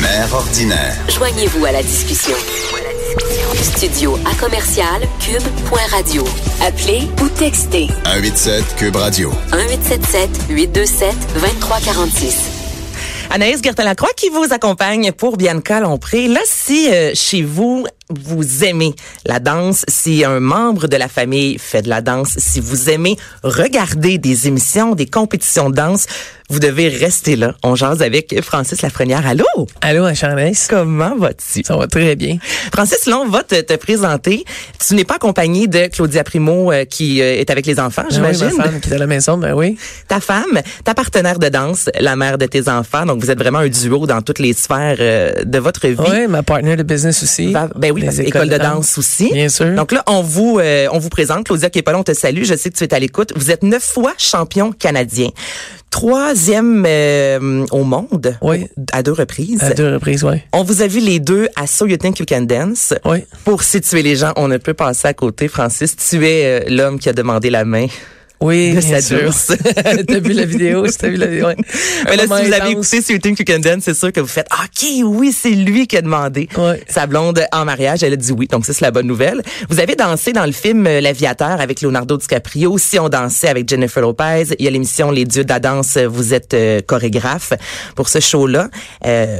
Mère ordinaire. Joignez-vous à la discussion. Studio à commercial cube.radio. Appelez ou textez 187 Cube Radio. 1877 827 2346. Anaïs Gertin-Lacroix qui vous accompagne pour Bianca Lompré. Là, si euh, chez vous, vous aimez la danse, si un membre de la famille fait de la danse, si vous aimez regarder des émissions, des compétitions de danse, vous devez rester là. On jase avec Francis Lafrenière. Allô? Allô, Anaïs. Comment vas-tu? Ça va très bien. Francis, là, on va te, te présenter. Tu n'es pas accompagné de Claudia Primo euh, qui euh, est avec les enfants, j'imagine. Oui, ma femme qui est à la maison, ben oui. Ta femme, ta partenaire de danse, la mère de tes enfants. Donc, vous êtes vraiment un duo dans toutes les sphères euh, de votre vie. Oui, ma partenaire de business aussi. ben oui, parce école de danse aussi. Bien sûr. Donc là, on vous, on vous présente. Claudia qui est pas là, on te salue. Je sais que tu es à l'écoute. Vous êtes neuf fois champion canadien troisième euh, au monde. Oui. À deux reprises. À deux reprises, oui. On vous a vu les deux à So You Think You Can Dance. Oui. Pour situer les gens, on ne peut passer à côté. Francis, tu es euh, l'homme qui a demandé la main oui, de sa t'as vu la vidéo, t'as vu la vidéo? Ouais. Mais là, si vous avez écouté Can Dance, c'est sûr que vous faites, OK, oui, c'est lui qui a demandé ouais. sa blonde en mariage. Elle a dit oui. Donc, ça, c'est la bonne nouvelle. Vous avez dansé dans le film euh, L'Aviateur avec Leonardo DiCaprio. Aussi, on dansait avec Jennifer Lopez. Il y a l'émission Les Dieux de la danse. Vous êtes euh, chorégraphe pour ce show-là. Euh,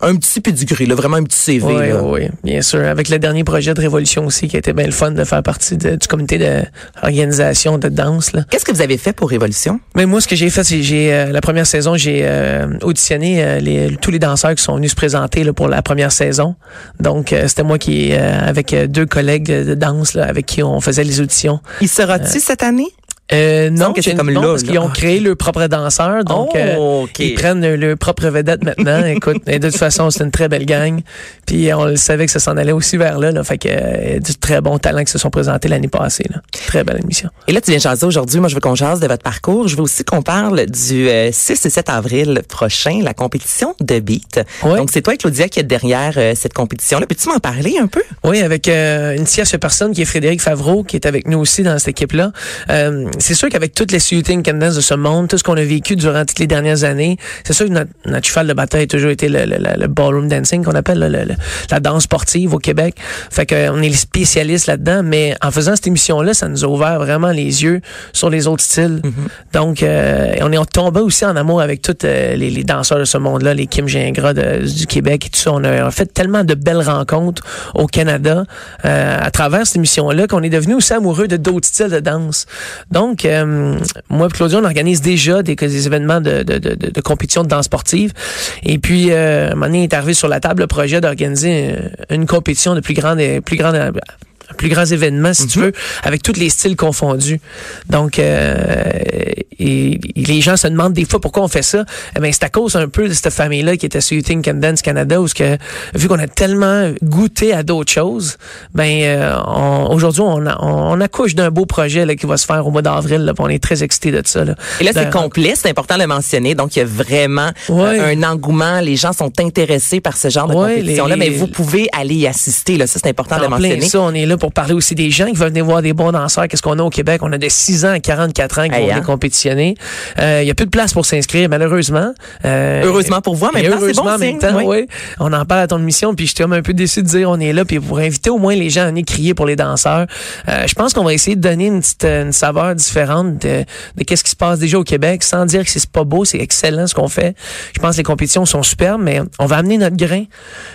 un petit peu du gris, là, vraiment un petit CV. Oui, là. oui, bien sûr. Avec le dernier projet de Révolution aussi, qui a été bien le fun de faire partie de, du comité d'organisation de, de danse. Là. Qu'est-ce que vous avez fait pour Révolution? Mais moi, ce que j'ai fait, c'est j'ai euh, la première saison, j'ai euh, auditionné euh, les, tous les danseurs qui sont venus se présenter là, pour la première saison. Donc, euh, c'était moi qui, euh, avec deux collègues de danse, là, avec qui on faisait les auditions. Il sera-tu cette année? Euh, non, c'est comme là, parce qu'ils ont créé leur propre danseur, donc Oh, euh, ils prennent leur, propre vedette maintenant. Écoute, et de toute façon, c'est une très belle gang. Puis on le savait que ça s'en allait aussi vers là, là fait que euh, du très bon talent qui se sont présentés l'année passée. Là. Très belle émission. Et là, tu viens jaser aujourd'hui. Moi, je veux qu'on jase de votre parcours. Je veux aussi qu'on parle du euh, 6 et 7 avril prochain, la compétition de beat. Ouais. Donc, c'est toi, Claudia, qui est derrière euh, cette compétition-là. Peux-tu m'en parler un peu? Oui, avec euh, une tierce personne qui est Frédéric Favreau, qui est avec nous aussi dans cette équipe-là. Euh, c'est sûr qu'avec toutes les shooting Candace de ce monde, tout ce qu'on a vécu durant toutes les dernières années, c'est sûr que notre, notre cheval de bataille a toujours été le, le, le- le ballroom dancing qu'on appelle, le- la danse sportive au Québec. Fait que euh, on est les spécialistes là-dedans, mais en faisant cette émission-là, ça nous a ouvert vraiment les yeux sur les autres styles. Donc, euh, on est tombé aussi en amour avec tous les, les danseurs de ce monde-là, les Kim Gingras de- du Québec et tout ça. On a, on a fait tellement de belles rencontres au Canada euh, à travers cette émission-là qu'on est devenu aussi amoureux de d'autres styles de danse. Donc, euh, moi et Claudia, on organise déjà des, des événements de, de, de, de compétition de danse sportive. Et puis, euh, à un moment donné, est arrivé sur la table le projet d'organiser une compétition de plus grande, plus grande plus grands événements, si tu veux, avec tous les styles confondus. Donc, euh, et, et les gens se demandent des fois pourquoi on fait ça. Eh ben, c'est à cause un peu de cette famille-là qui était sur Can Dance Canada, où que, vu qu'on a tellement goûté à d'autres choses, ben euh, aujourd'hui, on, on, on accouche d'un beau projet là, qui va se faire au mois d'avril. On est très excités de ça. Là. Et là, c'est complet, c'est important de le mentionner. Donc, il y a vraiment Ouais. euh, un engouement. Les gens sont intéressés par ce genre de Ouais, compétition-là, mais vous pouvez aller y assister. Là. Ça, c'est important de le mentionner. ça, on est là pour parler aussi des gens qui veulent venir voir des bons danseurs. Qu'est-ce qu'on a au Québec? On a de 6 ans à 44 ans qui Hey, vont hein? venir compétitionner. Euh, Il y a plus de place pour s'inscrire, malheureusement. Euh, Heureusement pour vous, c'est heureusement bon en même signe, temps, oui. oui. On en parle à ton émission, puis j'étais comme un peu déçu de dire on est là, puis pour inviter au moins les gens à venir crier pour les danseurs. Euh, je pense qu'on va essayer de donner une petite euh, une saveur différente de, de qu'est-ce qui se passe déjà au Québec, sans dire que c'est pas beau, c'est excellent ce qu'on fait. Je pense que les compétitions sont superbes, mais on va amener notre grain.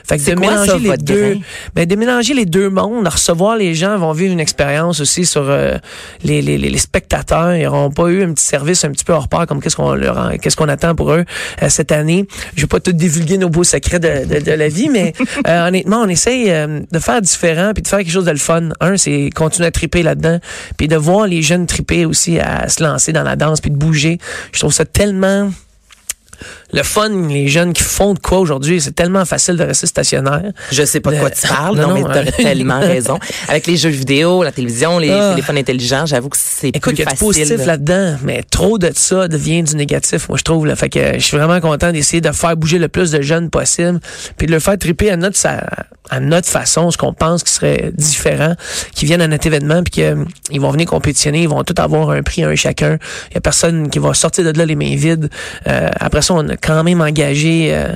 Fait que de quoi, mélanger ça, les deux, grain? ben, de mélanger les deux mondes, de les gens, vont vivre une expérience aussi sur euh, les, les, les, les spectateurs. Ils n'auront pas eu un petit service un petit peu hors pair comme qu'est-ce qu'on leur en- qu'est-ce qu'on attend pour eux euh, cette année. Je vais pas tout divulguer nos beaux secrets de, de, de la vie, mais euh, honnêtement, on essaye de faire différent puis de faire quelque chose de le fun. Un, c'est continuer à triper là-dedans, puis de voir les jeunes triper aussi à se lancer dans la danse puis de bouger. Je trouve ça tellement le fun, les jeunes qui font de quoi aujourd'hui, c'est tellement facile de rester stationnaire. Je sais pas de quoi tu parles, non, Non, mais t'as euh, tellement raison. Avec les jeux vidéo, la télévision, les Ah. téléphones intelligents, j'avoue que c'est Écoute, il plus y a du facile. positif là-dedans, mais trop de ça devient du négatif, moi je trouve. Là. Fait que je suis vraiment content d'essayer de faire bouger le plus de jeunes possible, puis de le faire triper à notre à notre façon, ce qu'on pense qui serait différent, qui viennent à notre événement, puis qu'ils vont venir compétitionner, ils vont tous avoir un prix un chacun. Il y a personne qui va sortir de là les mains vides. Euh, après ça, on a quand même engagé. euh,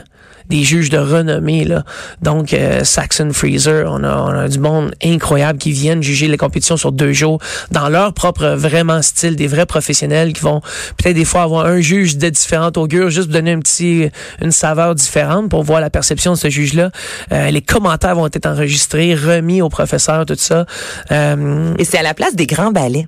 des juges de renommée là. Donc euh, Saxon Freezer, on a, on a du monde incroyable qui viennent juger les compétitions sur deux jours dans leur propre vraiment style, des vrais professionnels qui vont peut-être des fois avoir un juge de différentes augures juste donner un petit une saveur différente pour voir la perception de ce juge-là. Euh, les commentaires vont être enregistrés, remis au professeur, tout ça. Euh, Et c'est à la place des grands ballets.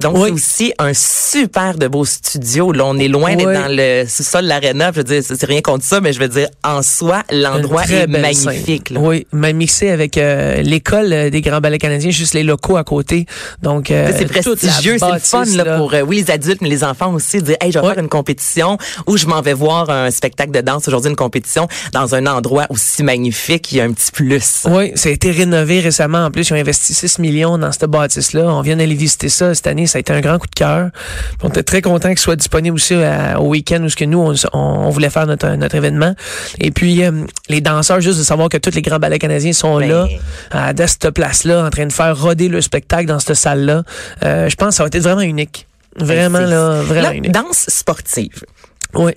Donc, Oui. c'est aussi un super de beau studio. Là, on est loin d'être dans le sous-sol de l'aréna. Je veux dire, c'est rien contre ça, mais je veux dire, en soi, l'endroit est magnifique. là. Oui, même mixé avec euh, l'école euh, des grands ballets canadiens, juste les locaux à côté. Donc euh, c'est prestigieux, c'est le fun là, pour euh, oui les adultes mais les enfants aussi dire hey je vais faire une compétition ou je m'en vais voir un spectacle de danse aujourd'hui une compétition dans un endroit aussi magnifique il y a un petit plus. Oui, ça a été rénové récemment. En plus, ils ont investi 6 millions dans cette bâtisse-là. On vient d'aller visiter ça cette année. Ça a été un grand coup de cœur. On était très contents qu'il soit disponible aussi euh, au week-end où ce que nous, on, voulait faire notre, notre événement. Et puis, euh, les danseurs, juste de savoir que tous les grands ballets canadiens sont Ben. là, à de cette place-là, en train de faire roder le spectacle dans cette salle-là. Euh, je pense que ça va être vraiment unique. Vraiment, Ben, C'est- là, vraiment Là, unique. danse sportive. Oui.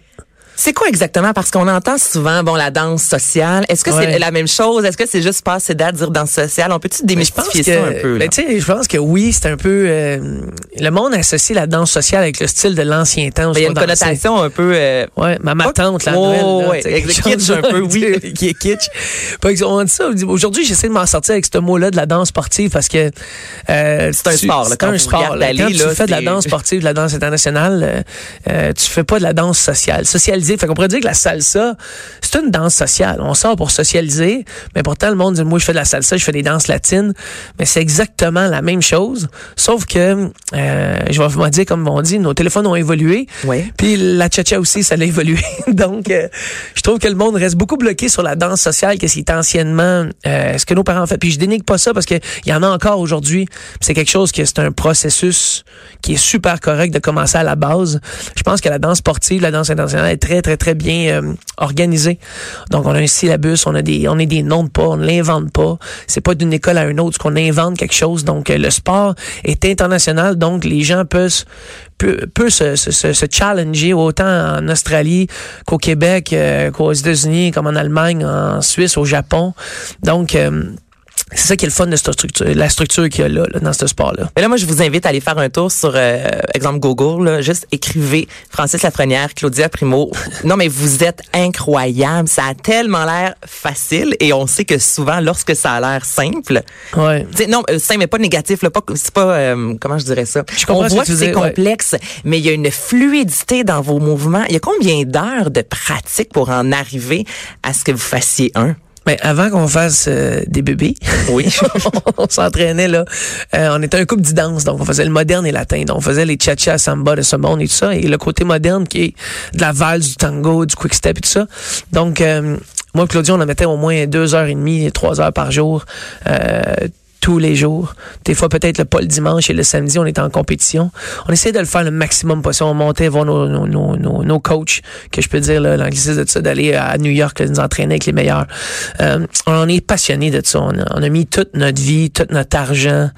C'est quoi exactement? Parce qu'on entend souvent, bon, la danse sociale. Est-ce que Ouais. c'est la même chose? Est-ce que c'est juste passer date dire danse sociale? On peut-tu Mais je pense démystifier ça un peu? ben, tu sais, je pense que oui, c'est un peu. euh, le monde associe la danse sociale avec le style de l'ancien temps. Ben, Il y a une connotation un peu... euh, Ouais, ma, ma tante, la Oh, Noël, là, ouais, kitsch un peu, oui. qui est kitsch. On dit ça. on dit- Aujourd'hui, j'essaie de m'en sortir avec ce mot-là de la danse sportive parce que euh, C'est un sport, là, C'est quand un sport. là. Quand tu fais de la danse sportive, de la danse internationale, euh, euh, tu fais pas de la danse sociale, socialisée. Fait qu'on pourrait dire que la salsa, c'est une danse sociale. On sort pour socialiser, mais pourtant le monde dit moi je fais de la salsa, je fais des danses latines, mais c'est exactement la même chose, sauf que euh, je vais vous dire comme on dit, nos téléphones ont évolué. Ouais. Puis la cha-cha aussi, ça l'a évolué. Donc, euh, je trouve que le monde reste beaucoup bloqué sur la danse sociale, qu'est-ce qui est anciennement, euh, ce que nos parents ont fait. Puis je dénigre pas ça parce que il y en a encore aujourd'hui. C'est quelque chose que c'est un processus qui est super correct de commencer à la base. Je pense que la danse sportive, la danse internationale est très, très, très bien euh, organisée. Donc, on a un syllabus, on a des, on des noms de pas, on ne l'invente pas. C'est pas d'une école à une autre qu'on invente quelque chose. Donc, euh, le sport est international. Donc, les gens peuvent, peut, peut se, challenger autant en Australie qu'au Québec, euh, qu'aux États-Unis, comme en Allemagne, en Suisse, au Japon. Donc, c'est ça qui est le fun de cette structure, la structure qu'il y a là, là, dans ce sport-là. Mais là, moi, je vous invite à aller faire un tour sur, euh, exemple, Google. Là, juste écrivez Francis Lafrenière, Claudia Primo. non, mais vous êtes incroyable. Ça a tellement l'air facile et on sait que souvent, lorsque ça a l'air simple, Ouais. non, euh, simple, mais pas négatif, là, pas, c'est pas, euh, comment je dirais ça? Je comprends on voit que c'est ouais. complexe, mais il y a une fluidité dans vos mouvements. Il y a combien d'heures de pratique pour en arriver à ce que vous fassiez un? Mais avant qu'on fasse euh, des bébés, Oui. on s'entraînait là. Euh, on était un couple d'idance, donc on faisait le moderne et latin. Donc on faisait les cha-cha, samba de ce monde et tout ça. Et le côté moderne qui est de la valse, du tango, du quick step et tout ça. Donc euh, moi et Claudia, on en mettait au moins deux heures et demie, trois heures par jour. Tous les jours. Des fois, peut-être le pas le dimanche et le samedi, on était en compétition. On essayait de le faire le maximum possible. On montait voir nos, nos, nos, nos, coachs, que je peux dire, l'anglicisme de ça, d'aller à New York, nous entraîner avec les meilleurs. Euh, on est passionné de ça. On a, on a mis toute notre vie, tout notre argent,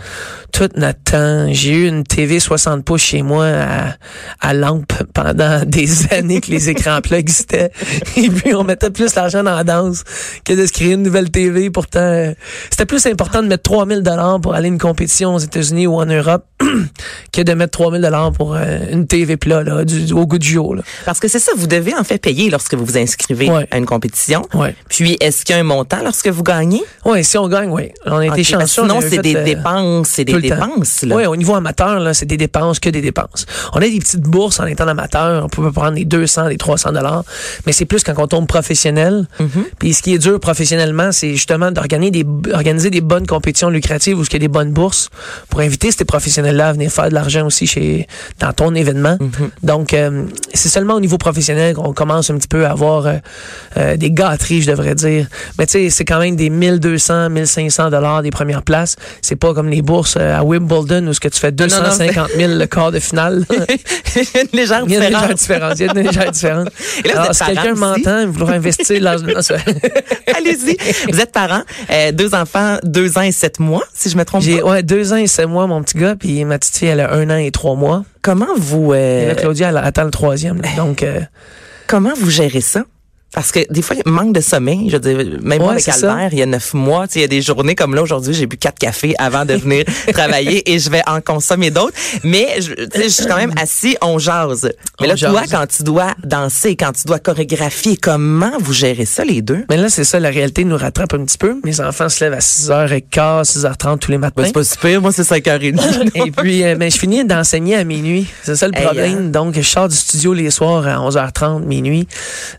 tout notre temps. J'ai eu une TV 60 pouces chez moi à, à lampe pendant des années que les écrans plats existaient. Et puis, on mettait plus l'argent dans la danse que de se créer une nouvelle TV. Pourtant, euh, c'était plus important de mettre 3000 dollars pour aller à une compétition aux États-Unis ou en Europe que de mettre 3000 dollars pour euh, une TV plat, là, du, au goût du jour. Là. Parce que c'est ça, vous devez en fait payer lorsque vous vous inscrivez Ouais. à une compétition. Ouais. Puis, est-ce qu'il y a un montant lorsque vous gagnez? Ouais, si on gagne, oui. On a été chanceux. on Sinon, c'est des euh, dépenses, c'est des dépenses. Oui, au niveau amateur, là, c'est des dépenses que des dépenses. On a des petites bourses en étant amateur. On peut prendre des 200, des 300 dollars. Mais c'est plus quand on tombe professionnel. Mm-hmm. Puis ce qui est dur professionnellement, c'est justement d'organiser des, organiser des bonnes compétitions lucratives lucratives où il y a des bonnes bourses pour inviter ces professionnels-là à venir faire de l'argent aussi chez dans ton événement. Mhm. Donc, euh, c'est seulement au niveau professionnel qu'on commence un petit peu à avoir euh, euh, des gâteries, je devrais dire. Mais tu sais, c'est quand même des 1200, 1500 dollars des premières places. C'est pas comme les bourses à Wimbledon où ce que tu fais non, non, 250 000 le quart de finale. une légère Il y a une légère différence. Il y a une légère différence. Et là, vous Alors, êtes si quelqu'un m'entend, vouloir investir vrai. Allez-y. Vous êtes parents, euh, deux enfants, deux ans et sept mois, si je me trompe J'ai pas. ouais, deux ans et sept mois, mon petit gars, puis ma petite fille, elle a un an et trois mois. Comment vous euh, Et là, Claudia, elle attend le troisième. là. Donc, euh, comment vous gérez ça? Parce que des fois, il manque de sommeil. Je veux dire, même moi avec c'est ça. Albert, il y a neuf mois, il y a des journées comme là aujourd'hui, j'ai bu quatre cafés avant de venir travailler et je vais en consommer d'autres. Mais je, je suis quand même assis, on jase. Mais On là, toi, jase. quand tu dois danser, quand tu dois chorégraphier, comment vous gérez ça les deux? mais là, c'est ça, la réalité nous rattrape un petit peu. Mes enfants se lèvent à 6h15, 6h30 tous les matins. Ben, c'est pas super, moi c'est 5h30. Et puis, euh, ben, je finis d'enseigner à minuit. C'est ça le Hey, problème. hein. Donc, je sors du studio les soirs à 11h30, minuit.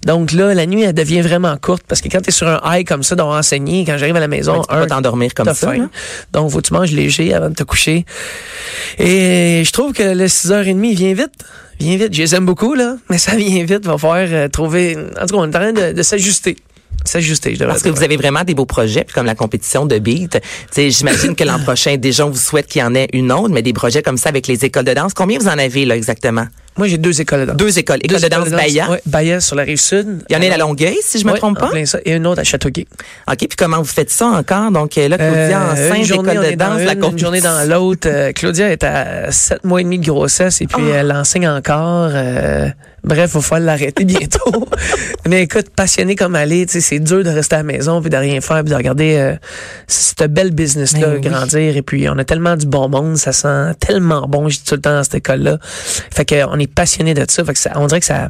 Donc là, la nuit, elle devient vraiment courte parce que quand tu es sur un high comme ça, d'enseigner, enseigner, quand j'arrive à la maison, Ouais, tu peux un, t'endormir comme ça, faim. là. Donc, faut que tu manges léger avant de te coucher. Et je trouve que le 6h30, il vient vite. Vient vite. Je les aime beaucoup, là, mais ça vient vite. Va falloir euh, trouver... En tout cas, on est en train de, de s'ajuster. S'ajuster, je Parce que vous avez vraiment des beaux projets, puis comme la compétition de beat. Tu sais, J'imagine que l'an prochain, déjà, on vous souhaite qu'il y en ait une autre, mais des projets comme ça avec les écoles de danse. Combien vous en avez, là, exactement? Moi, j'ai deux écoles de danse. Deux écoles. École Deux de danse Bahia. Ouais, Bahia sur la rive sud. Il y en a à la Longueuil, si je me Ouais, trompe en pas. plein ça. Et une autre à Châteauguay. OK, puis comment vous faites ça encore? Donc euh, là, Claudia, Euh, une on de danse, la une, une journée dans l'autre. Euh, Claudia est à sept mois et demi de grossesse et puis Oh. elle enseigne encore. Euh, bref, il faut l'arrêter bientôt. Mais écoute, passionnée comme elle est, tu sais, c'est dur de rester à la maison puis de rien faire puis de regarder euh, cette belle business-là Ben oui. grandir. Et puis, on a tellement du bon monde, ça sent tellement bon, je dis tout le temps dans cette école-là. Fait qu'on est passionné de ça. Fait que ça, on dirait que ça...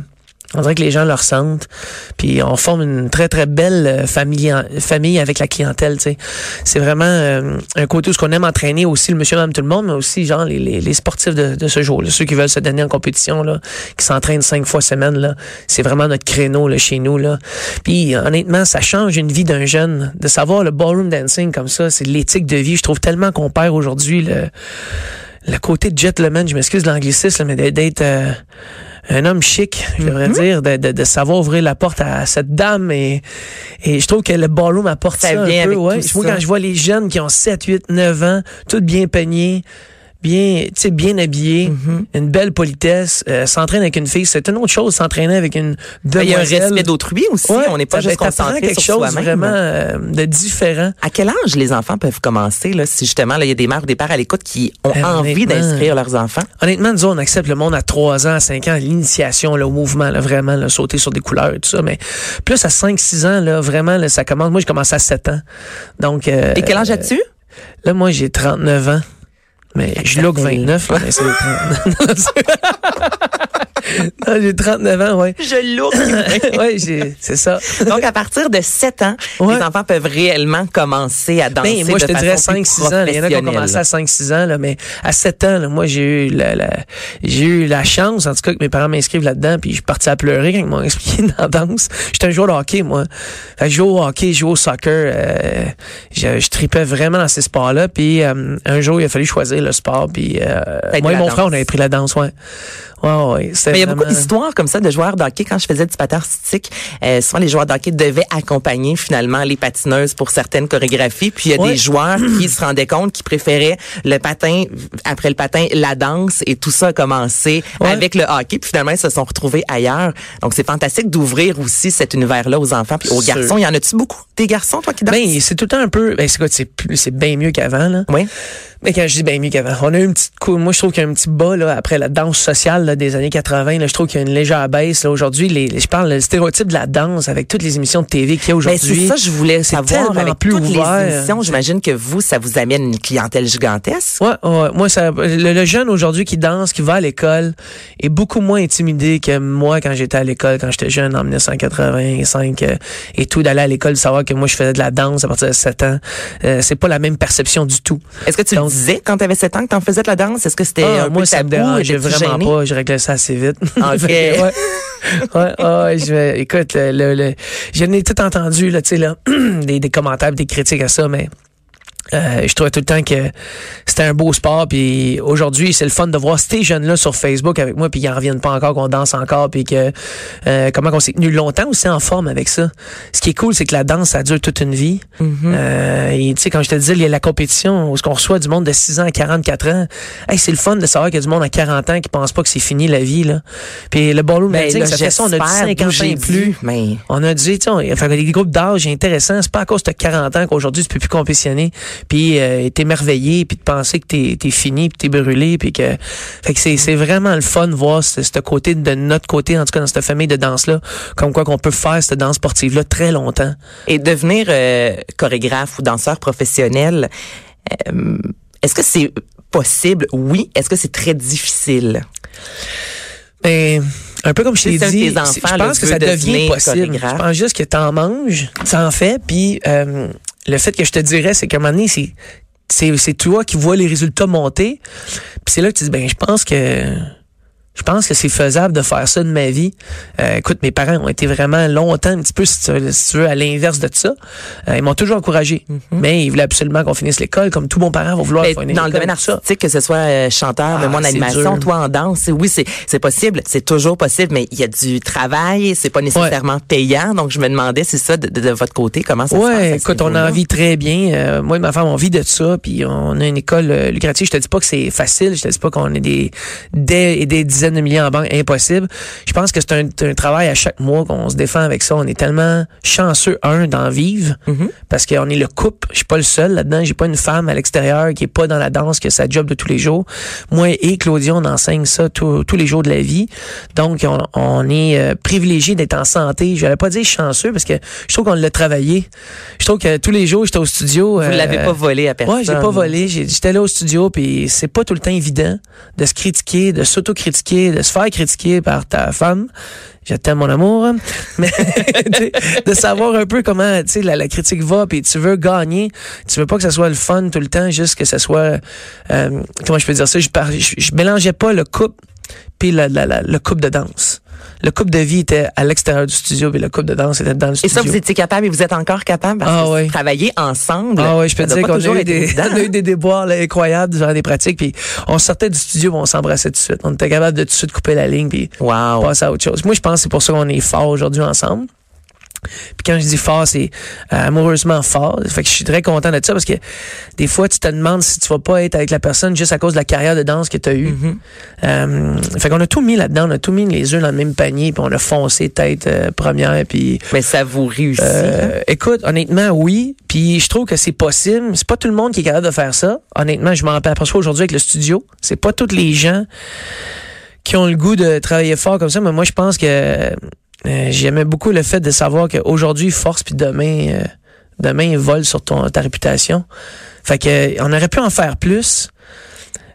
On dirait que les gens le ressentent. Puis on forme une très, très belle euh, famille, famille avec la clientèle. tu sais. C'est vraiment euh, un côté où ce qu'on aime entraîner aussi le monsieur, madame, tout le monde, mais aussi genre les, les, les sportifs de, de ce jour. là, ceux qui veulent se donner en compétition, là, qui s'entraînent cinq fois semaine. là. C'est vraiment notre créneau là, chez nous. Là. Puis honnêtement, ça change une vie d'un jeune. De savoir le ballroom dancing comme ça, c'est l'éthique de vie. Je trouve tellement qu'on perd aujourd'hui le, le côté de gentleman, je m'excuse de l'anglicisme, mais d'être euh, un homme chic, je devrais dire, de, de, de savoir ouvrir la porte à cette dame. Et, et je trouve que le ballroom apporte Ça ça, un peu. Ouais. Moi, quand je vois les jeunes qui ont 7, 8, 9 ans, toutes bien peignés, bien, tu sais, bien habillés, Mm-hmm. une belle politesse, euh, s'entraîner avec une fille, c'est une autre chose, s'entraîner avec une Ben, Il y a un demoiselle. respect d'autrui aussi. Ouais, on n'est pas juste concentré quelque sur chose vraiment euh, de différent. À quel âge les enfants peuvent commencer, là, si justement, il y a des mères ou des pères à l'écoute qui ont Euh, envie d'inscrire leurs enfants? Honnêtement, nous, on accepte le monde à 3 ans, à 5 ans, l'initiation, au mouvement, là, vraiment, là, sauter sur des couleurs et tout ça. Mais plus à 5, 6 ans, là, vraiment, là, ça commence. Moi, j'ai commencé à 7 ans. Donc, euh, Et quel âge as-tu? Là, moi, j'ai 39 ans. Mais je look 29, là, mais c'est 30. non, j'ai 39 ans, ouais. Je lourd. ouais, j'ai, c'est ça. Donc, à partir de 7 ans, Ouais. les enfants peuvent réellement commencer à danser. Ben, moi, je te dirais façon plus 5-6 ans. Il y en a qui ont commencé à 5-6 ans, là, mais à 7 ans, là, moi, j'ai eu la, la- j'ai eu la chance, en tout cas, que mes parents m'inscrivent là-dedans, puis je suis parti à pleurer quand ils m'ont expliqué dans la danse. J'étais un joueur de hockey, moi. Fait que je jouais au hockey, je jouais au soccer. euh, je, je tripais vraiment dans ces sports-là. Puis euh, un jour, il a fallu choisir le sport. Puis euh, moi et mon danse. frère, on avait pris la danse, ouais. Ouais, ouais. Mais il y a beaucoup d'histoires comme ça de joueurs de hockey. Quand je faisais du patin artistique, euh, souvent les joueurs de hockey devaient accompagner finalement les patineuses pour certaines chorégraphies. Puis il y a Ouais. des joueurs qui se rendaient compte qu'ils préféraient le patin, après le patin, la danse et tout ça a commencé Ouais. avec le hockey. Puis finalement, ils se sont retrouvés ailleurs. Donc c'est fantastique d'ouvrir aussi cet univers-là aux enfants puis aux Sûr. garçons. Il y en a-tu beaucoup des garçons, toi, qui dansent? Ben, c'est tout le temps un peu. Ben, c'est quoi, c'est bien mieux qu'avant, là. oui. Mais quand je dis bien mieux qu'avant, on a eu une petite coup. Moi, je trouve qu'il y a un petit bas là, après la danse sociale là, des années 80. Là, je trouve qu'il y a une légère baisse. Aujourd'hui, les, les- je parle le stéréotype de la danse avec toutes les émissions de TV qu'il y a Ben, aujourd'hui. c'est ça, je voulais c'est savoir tellement avec plus toutes ouvert. les émissions. J'imagine que vous, ça vous amène une clientèle gigantesque. Ouais, ouais. Moi, ça, le, le jeune aujourd'hui qui danse, qui va à l'école, est beaucoup moins intimidé que moi quand j'étais à l'école, quand j'étais jeune en 1985 euh, et tout, d'aller à l'école, de savoir que moi je faisais de la danse à partir de 7 ans. Euh, c'est pas la même perception du tout. Est-ce que tu Donc- le disais quand tu avais 7 ans que tu en faisais de la danse? Est-ce que c'était Ah, un moi, peu ça me tabou? Étais-tu vraiment gêné? pas. Je réglais ça assez vite. Ok. Ouais. Ouais, ouais, je vais, écoute, le, le, le- j'en ai tout entendu, là, tu sais, là, des, des commentaires, des critiques à ça, mais Euh, je trouvais tout le temps que c'était un beau sport. Puis aujourd'hui, c'est le fun de voir ces jeunes-là sur Facebook avec moi, puis ils en reviennent pas encore, qu'on danse encore, puis que euh, comment on s'est tenu longtemps aussi en forme avec ça. Ce qui est cool, c'est que la danse, ça dure toute une vie. Euh, et tu sais, quand je te disais, il y a la compétition, où ce qu'on reçoit du monde de 6 ans à 44 ans. Hey, c'est le fun de savoir qu'il y a du monde à 40 ans qui pense pas que c'est fini la vie. Là. Puis le ballroom Ben, là, ça fait ça, on a j'espère 50 ans et plus. mais- On a dit, tu sais, on- enfin, des groupes d'âge intéressants. C'est pas à cause de 40 ans qu'aujourd'hui tu peux plus compétitionner, puis euh, t'es merveillé, puis de penser que t'es es fini, puis t'es brûlé, puis que, fait que c'est c'est vraiment le fun de voir ce, ce côté de notre côté, en tout cas dans cette famille de danse là, comme quoi qu'on peut faire cette danse sportive là très longtemps. Et devenir euh, chorégraphe ou danseur professionnel, euh, est-ce que c'est possible? Oui. Est-ce que c'est très difficile? Ben, un peu comme je t'ai dit, enfants, je pense que ça devient possible. Je pense juste que t'en manges, t'en fais, puis euh, le fait que je te dirais, c'est qu'à un moment donné, c'est c'est toi qui vois les résultats monter, puis c'est là que tu dis ben je pense que je pense que c'est faisable de faire ça de ma vie. Euh, écoute, mes parents ont été vraiment longtemps, un petit peu, si tu veux, si tu veux, à l'inverse de ça. Euh, ils m'ont toujours encouragé. Mais ils voulaient absolument qu'on finisse l'école, comme tout bon parent va vouloir Mais dans le domaine artistique, que ce soit euh, chanteur, mais Ah, moi en animation, toi en danse, oui, c'est possible, c'est toujours possible, mais il y a du travail, c'est pas nécessairement payant. Donc je me demandais, c'est ça de, de- de votre côté, comment ça se passe? écoute, on en vit très bien. Euh, moi et ma femme, on vit de ça, puis on a une école euh, lucrative. Je te dis pas que c'est facile, je te dis pas qu'on est des des des dizaines de milliers en banque, impossible. Je pense que c'est un, un travail à chaque mois qu'on se défend avec ça. On est tellement chanceux un d'en vivre Mm-hmm. parce qu'on est le couple. Je suis pas le seul là-dedans. J'ai pas une femme à l'extérieur qui est pas dans la danse, qui a sa job de tous les jours. Moi et Claudia, on enseigne ça tous tous les jours de la vie. Donc on, on est euh, privilégié d'être en santé. Je vais pas dire chanceux parce que je trouve qu'on l'a travaillé. Je trouve que tous les jours j'étais au studio. Vous euh, l'avez pas volé à personne. Ouais, j'ai pas volé. J'étais là au studio, puis c'est pas tout le temps évident de se critiquer, de s'auto-critiquer, de se faire critiquer par ta femme. Je t'aime mon amour, mais de savoir un peu comment tu sais la, la critique va, puis tu veux gagner, tu veux pas que ça soit le fun tout le temps, juste que ça soit euh, comment je peux dire ça? Je, je, je mélangeais pas le couple puis la, la, la- le couple de danse. Le couple de vie était à l'extérieur du studio, puis le couple de danse était dans le Et studio. ça, vous étiez capable et vous êtes encore capable parce Ah que travailler ensemble. Ah ouais, je peux te dire qu'on a, eu des, on a eu des déboires là, incroyables durant des pratiques. Puis on sortait du studio, on s'embrassait tout de suite. On était capable de tout de suite couper la ligne, puis Wow. passer à autre chose. Moi, je pense que c'est pour ça qu'on est fort aujourd'hui ensemble. Puis quand je dis fort, c'est euh, amoureusement fort. Fait que je suis très content de ça parce que des fois, tu te demandes si tu vas pas être avec la personne juste à cause de la carrière de danse que tu as eue. Mm-hmm. Euh, fait qu'on a tout mis là-dedans. On a tout mis les œufs dans le même panier, puis on a foncé tête euh, première, puis Mais ça vous réussit. euh, écoute, honnêtement, oui. Puis je trouve que c'est possible. C'est pas tout le monde qui est capable de faire ça. Honnêtement, je m'en aperçois aujourd'hui avec le studio. C'est pas tous les gens qui ont le goût de travailler fort comme ça. Mais moi, je pense que euh, j'aimais beaucoup le fait de savoir qu'aujourd'hui, force, puis demain, euh, demain, il vole sur ton, ta réputation. Fait que euh, on aurait pu en faire plus.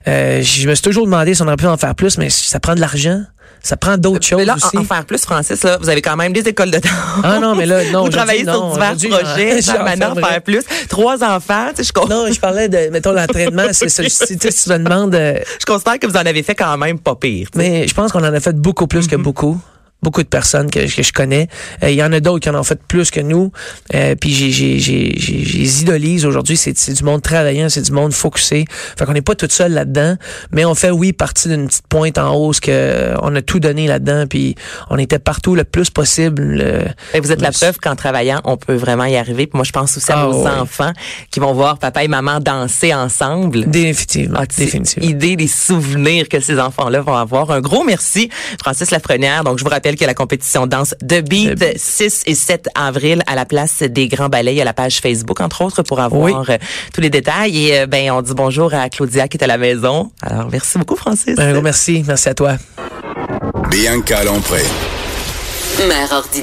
Euh, je me suis toujours demandé si on aurait pu en faire plus, mais ça prend de l'argent. Ça prend d'autres choses Mais là, aussi. en, en faire plus, Francis, là, vous avez quand même des écoles de danse. Ah non, mais là, non, Vous travaillez sur non. divers Aujourd'hui, projets, ça maintenant j'en ferai. faire plus. Trois enfants, tu sais, je, Non, je parlais de, mettons, l'entraînement. c'est ça. Si, tu me demandes, euh, je considère que vous en avez fait quand même pas pire. tu sais. mais je pense qu'on en a fait beaucoup plus que beaucoup. Beaucoup de personnes que, que je connais. Euh, Il y en a d'autres qui en ont fait plus que nous. Euh, puis j'ai, j'ai, j'ai, j'ai, j'ai les idolise aujourd'hui. C'est, du monde travaillant, c'est du monde focusé. Fait qu'on n'est pas tout seul là-dedans. Mais on fait, oui, partie d'une petite pointe en hausse que on a tout donné là-dedans. Puis on était partout le plus possible. le- Et vous êtes la preuve qu'en travaillant, on peut vraiment y arriver. Puis moi, je pense aussi à Ah, ouais. enfants qui vont voir papa et maman danser ensemble. Définitivement. Ah, définitivement. idée des souvenirs que ces enfants-là vont avoir? Un gros merci, Francis Lafrenière. Donc, je vous rappelle que la compétition danse de Beat, The Beat. 6 et 7 avril à la place des Grands Ballets. Il y a la page Facebook, entre autres, pour avoir euh, tous les détails. Et euh, ben, on dit bonjour à Claudia qui est à la maison. Alors, merci beaucoup, Francis. Un gros merci. Merci à toi. Bianca Lompré. Mère ordinaire.